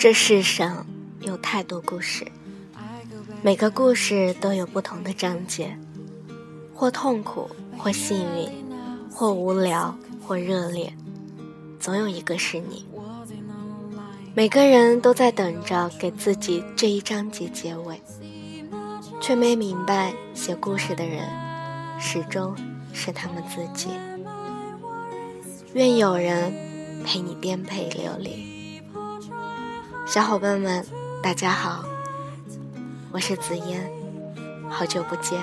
这世上有太多故事，每个故事都有不同的章节，或痛苦，或幸运，或无聊，或热烈，总有一个是你。每个人都在等着给自己这一章节结尾，却没明白写故事的人始终是他们自己。愿有人陪你颠沛流离。小伙伴们，大家好，我是紫嫣，好久不见。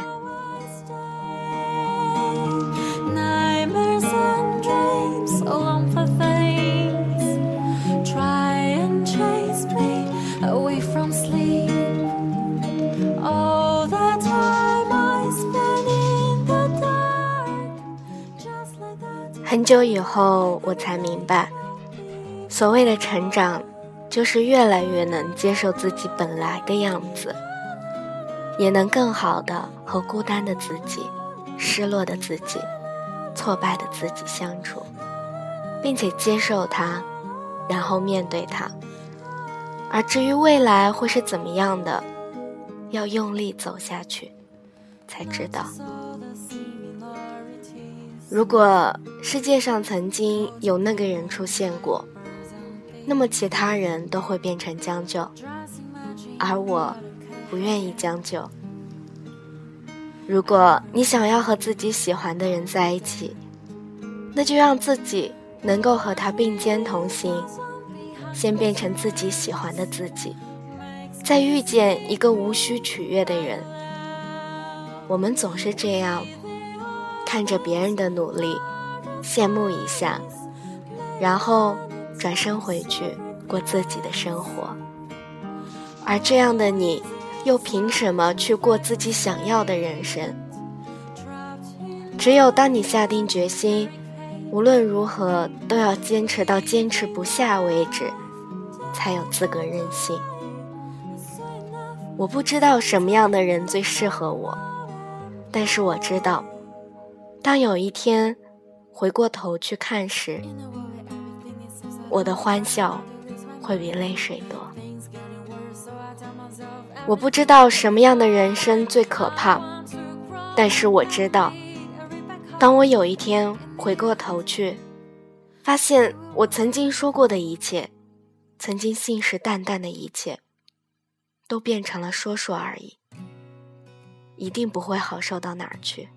很久以后，我才明白，所谓的成长。就是越来越能接受自己本来的样子，也能更好的和孤单的自己、失落的自己、挫败的自己相处，并且接受它，然后面对它。而至于未来会是怎么样的，要用力走下去，才知道。如果世界上曾经有那个人出现过。那么其他人都会变成将就，而我不愿意将就。如果你想要和自己喜欢的人在一起，那就让自己能够和他并肩同行，先变成自己喜欢的自己，再遇见一个无需取悦的人。我们总是这样，看着别人的努力，羡慕一下，然后。转身回去过自己的生活，而这样的你，又凭什么去过自己想要的人生？只有当你下定决心，无论如何都要坚持到坚持不下为止，才有资格任性。我不知道什么样的人最适合我，但是我知道，当有一天回过头去看时。我的欢笑会比泪水多。我不知道什么样的人生最可怕，但是我知道，当我有一天回过头去，发现我曾经说过的一切，曾经信誓旦旦的一切，都变成了说说而已，一定不会好受到哪儿去。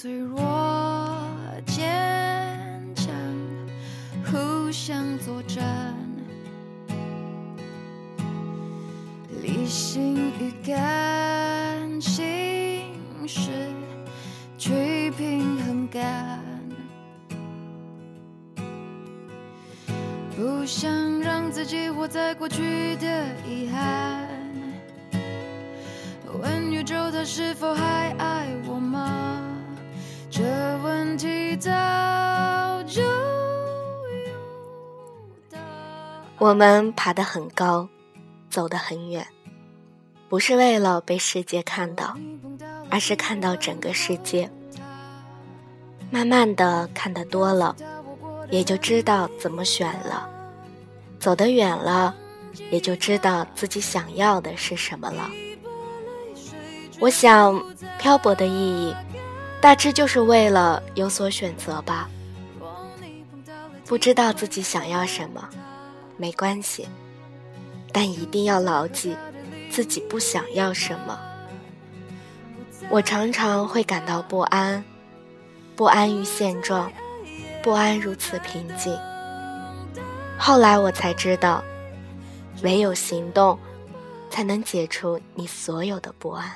脆弱坚强，互相作战，理性与感性是去平衡感，不想让自己活在过去的遗憾。问宇宙，它是否还爱我吗？这问题早就我们爬得很高，走得很远，不是为了被世界看到，而是看到整个世界。慢慢的看得多了，也就知道怎么选了；走得远了，也就知道自己想要的是什么了。我想，漂泊的意义。大致就是为了有所选择吧。不知道自己想要什么，没关系，但一定要牢记自己不想要什么。我常常会感到不安，不安于现状，不安如此平静。后来我才知道，唯有行动，才能解除你所有的不安。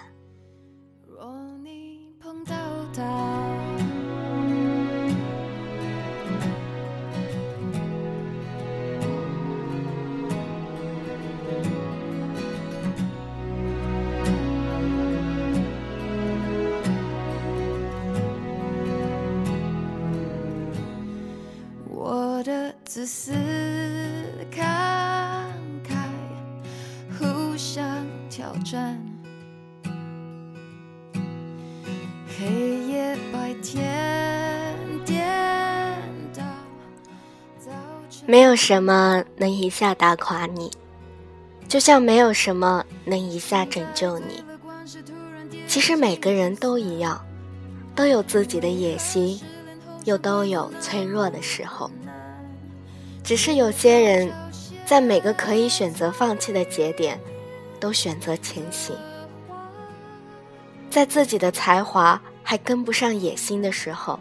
自私慷慨互相挑战。黑夜白天颠倒没有什么能一下打垮你就像没有什么能一下拯救你。其实每个人都一样都有自己的野心又都有脆弱的时候。只是有些人，在每个可以选择放弃的节点，都选择前行。在自己的才华还跟不上野心的时候，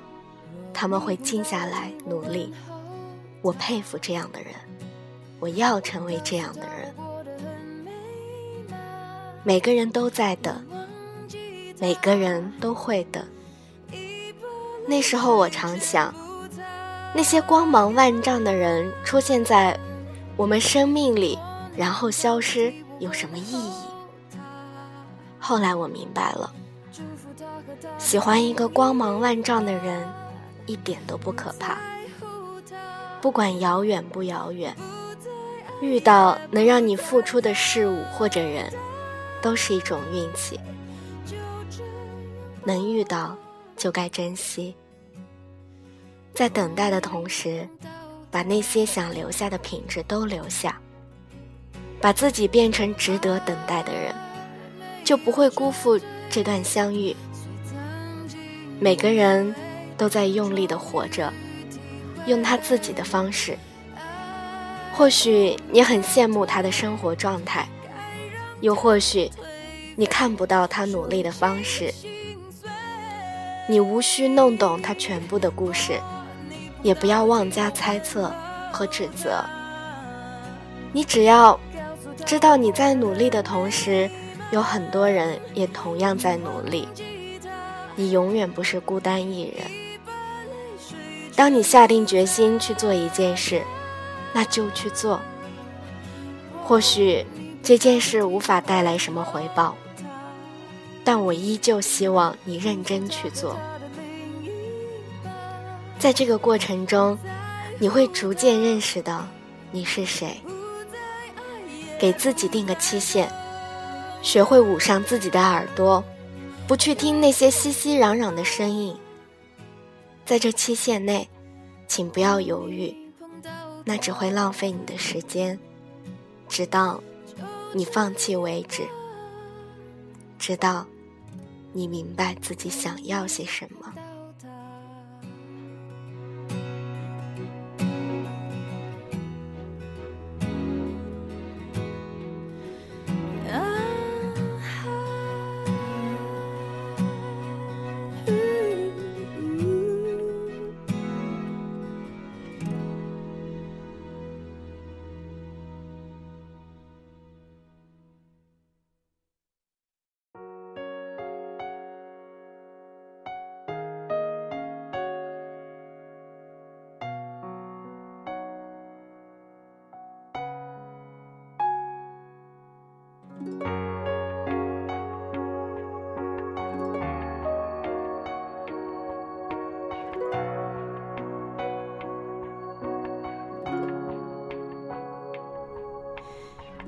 他们会静下来努力。我佩服这样的人，我要成为这样的人。每个人都在等，每个人都会等。那时候我常想。那些光芒万丈的人出现在我们生命里，然后消失，有什么意义？后来我明白了，喜欢一个光芒万丈的人，一点都不可怕。不管遥远不遥远，遇到能让你付出的事物或者人，都是一种运气。能遇到，就该珍惜。在等待的同时，把那些想留下的品质都留下，把自己变成值得等待的人，就不会辜负这段相遇。每个人都在用力的活着，用他自己的方式。或许你很羡慕他的生活状态，又或许你看不到他努力的方式。你无需弄懂他全部的故事。也不要妄加猜测和指责。你只要知道你在努力的同时，有很多人也同样在努力。你永远不是孤单一人。当你下定决心去做一件事，那就去做。或许这件事无法带来什么回报，但我依旧希望你认真去做。在这个过程中，你会逐渐认识到你是谁。给自己定个期限，学会捂上自己的耳朵，不去听那些熙熙攘攘的声音。在这期限内，请不要犹豫，那只会浪费你的时间，直到你放弃为止，直到你明白自己想要些什么。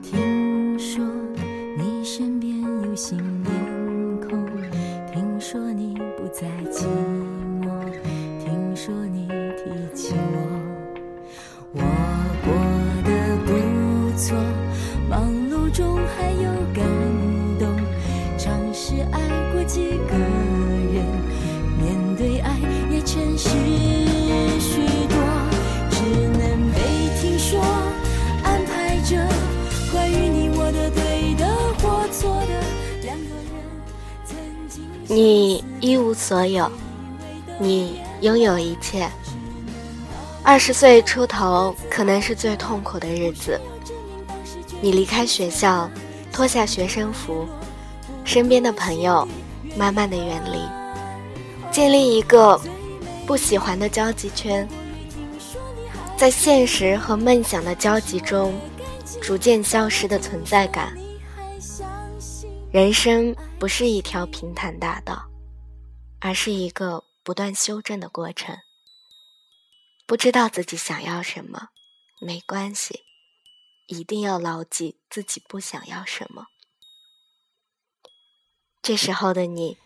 天所有，你拥有一切。二十岁出头可能是最痛苦的日子。你离开学校，脱下学生服，身边的朋友慢慢的远离，建立一个不喜欢的交际圈，在现实和梦想的交集中，逐渐消失的存在感。人生不是一条平坦大道，而是一个不断修正的过程。不知道自己想要什么，没关系，一定要牢记自己不想要什么。这时候的你，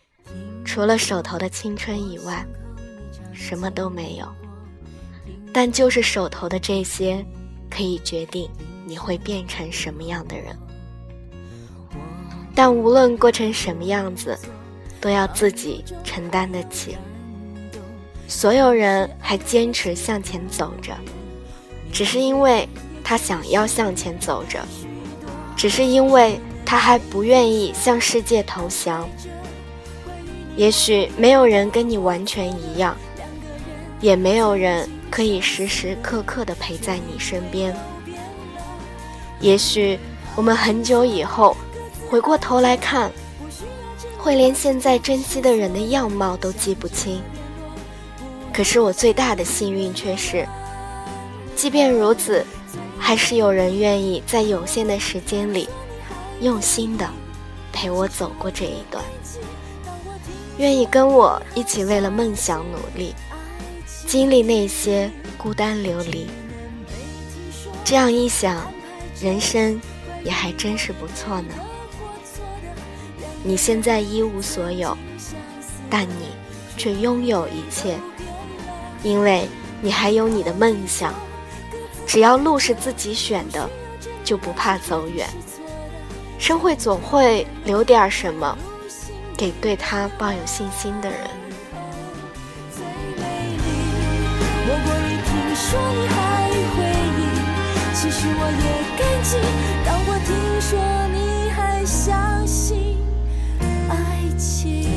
除了手头的青春以外，什么都没有。但就是手头的这些，可以决定你会变成什么样的人。但无论过成什么样子，都要自己承担得起。所有人还坚持向前走着，只是因为他想要向前走着，只是因为他还不愿意向世界投降。也许没有人跟你完全一样，也没有人可以时时刻刻的陪在你身边。也许我们很久以后回过头来看，会连现在珍惜的人的样貌都记不清。可是我最大的幸运却是，即便如此，还是有人愿意在有限的时间里，用心的陪我走过这一段，愿意跟我一起为了梦想努力，经历那些孤单流离。这样一想，人生也还真是不错呢。你现在一无所有，但你却拥有一切。因为你还有你的梦想，只要路是自己选的，就不怕走远。生会总会留点什么，给对他抱有信心的人。其实我也感激，当我听说你还相信情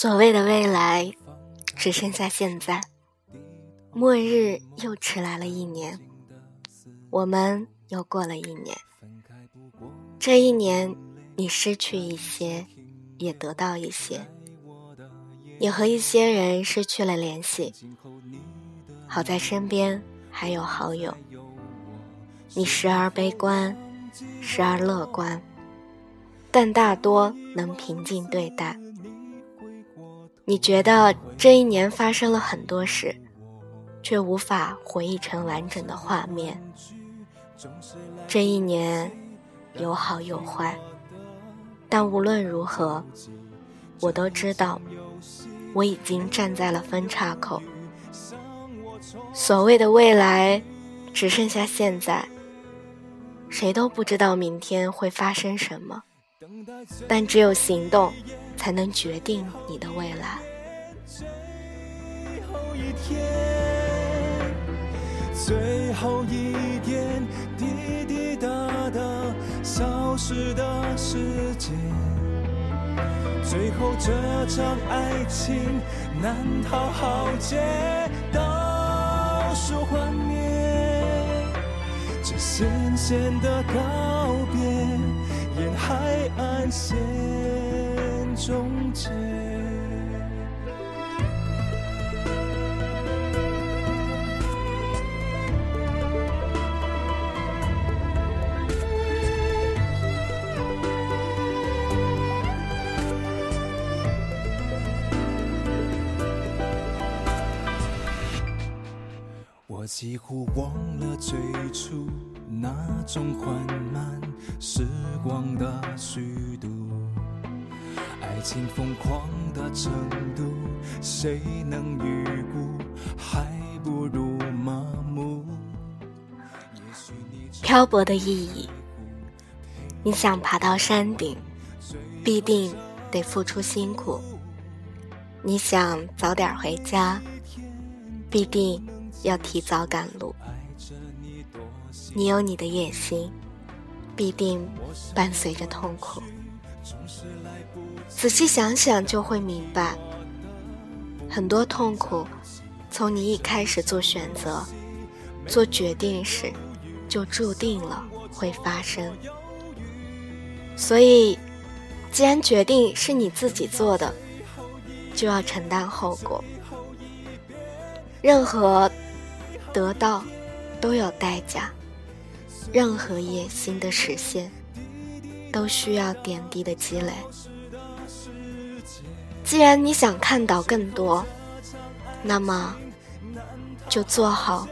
所谓的未来，只剩下现在。末日又迟来了一年，我们又过了一年。这一年，你失去一些，也得到一些。你和一些人失去了联系，好在身边还有好友。你时而悲观，时而乐观，但大多能平静对待。你觉得这一年发生了很多事，却无法回忆成完整的画面。这一年有好有坏，但无论如何，我都知道我已经站在了分岔口。所谓的未来，只剩下现在。谁都不知道明天会发生什么，但只有行动。才能决定你的未来。最后一天，最后一点滴滴答答消失的时间，最后这场爱情难逃浩劫，倒数幻灭，这咸咸的告别，海岸线。终结。几乎忘了最初那种缓慢时光的虚度。爱情疯狂的程度，谁能预估？还不如麻木。漂泊的意义，你想爬到山顶，必定得付出辛苦；你想早点回家，必定要提早赶路。你有你的野心，必定伴随着痛苦。仔细想想就会明白，很多痛苦从你一开始做选择、做决定时就注定了会发生。所以，既然决定是你自己做的，就要承担后果。任何得到都有代价，任何野心的实现都需要点滴的积累。既然你想看到更多，那么就做好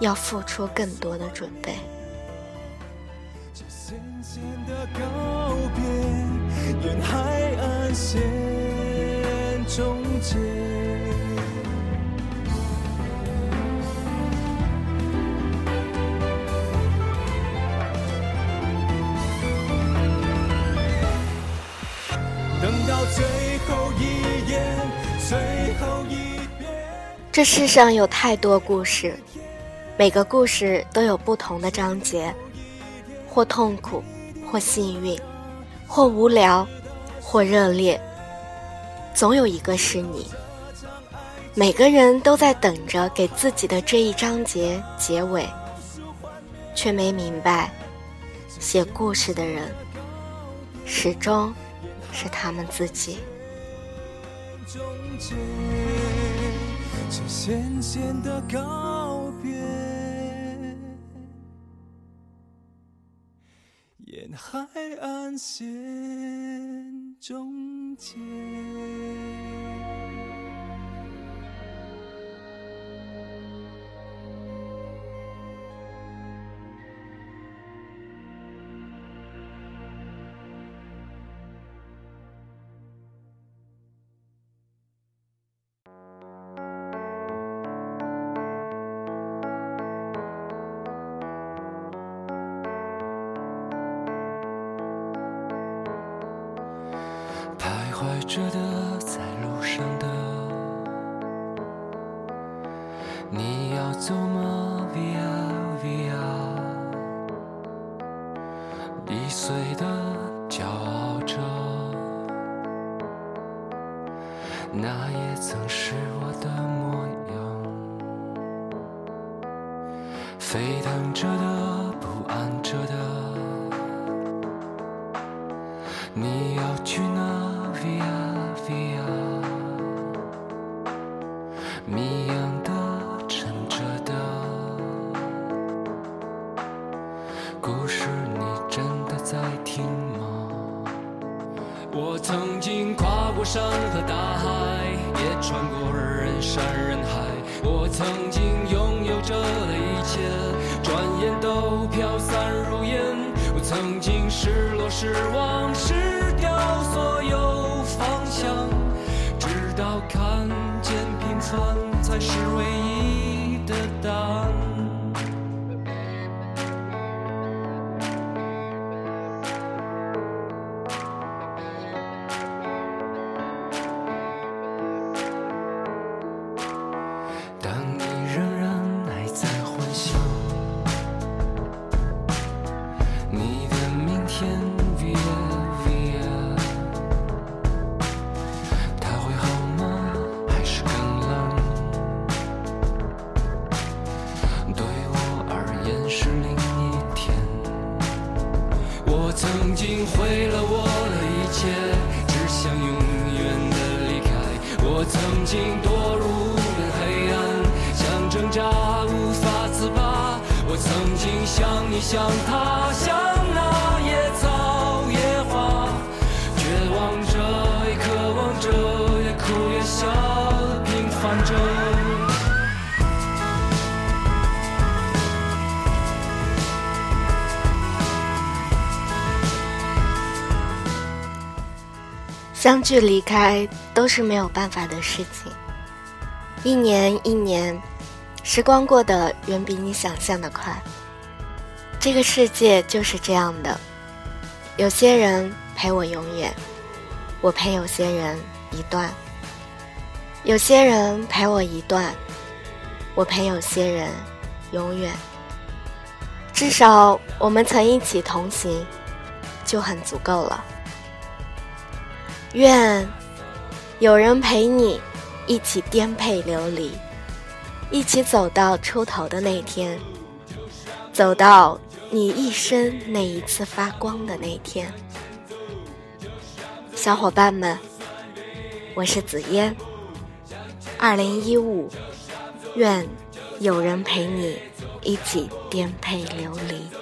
要付出更多的准备。等这世上有太多故事，每个故事都有不同的章节，或痛苦，或幸运，或无聊，或热烈。总有一个是你。每个人都在等着给自己的这一章节结尾，却没明白，写故事的人始终是他们自己。这渐渐的告别，沿海岸线终结。着的，谜一样的，沉着的，故事你真的在听吗？我曾经跨过山和大海，也穿过人山人海。我曾经拥有着的一切，转眼都飘散如烟。我曾经失落失望失才是唯一。相聚离开都是没有办法的事情。一年一年，时光过得远比你想象的快。这个世界就是这样的，有些人陪我永远，我陪有些人一段；有些人陪我一段，我陪有些人永远。至少我们曾一起同行，就很足够了。愿有人陪你一起颠沛流离，一起走到出头的那天，走到你一生那一次发光的那天。小伙伴们，我是紫嫣。二零一五，愿有人陪你一起颠沛流离。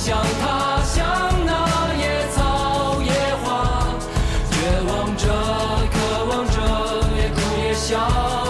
像他像那野草野花，绝望着，渴望着，也哭也笑。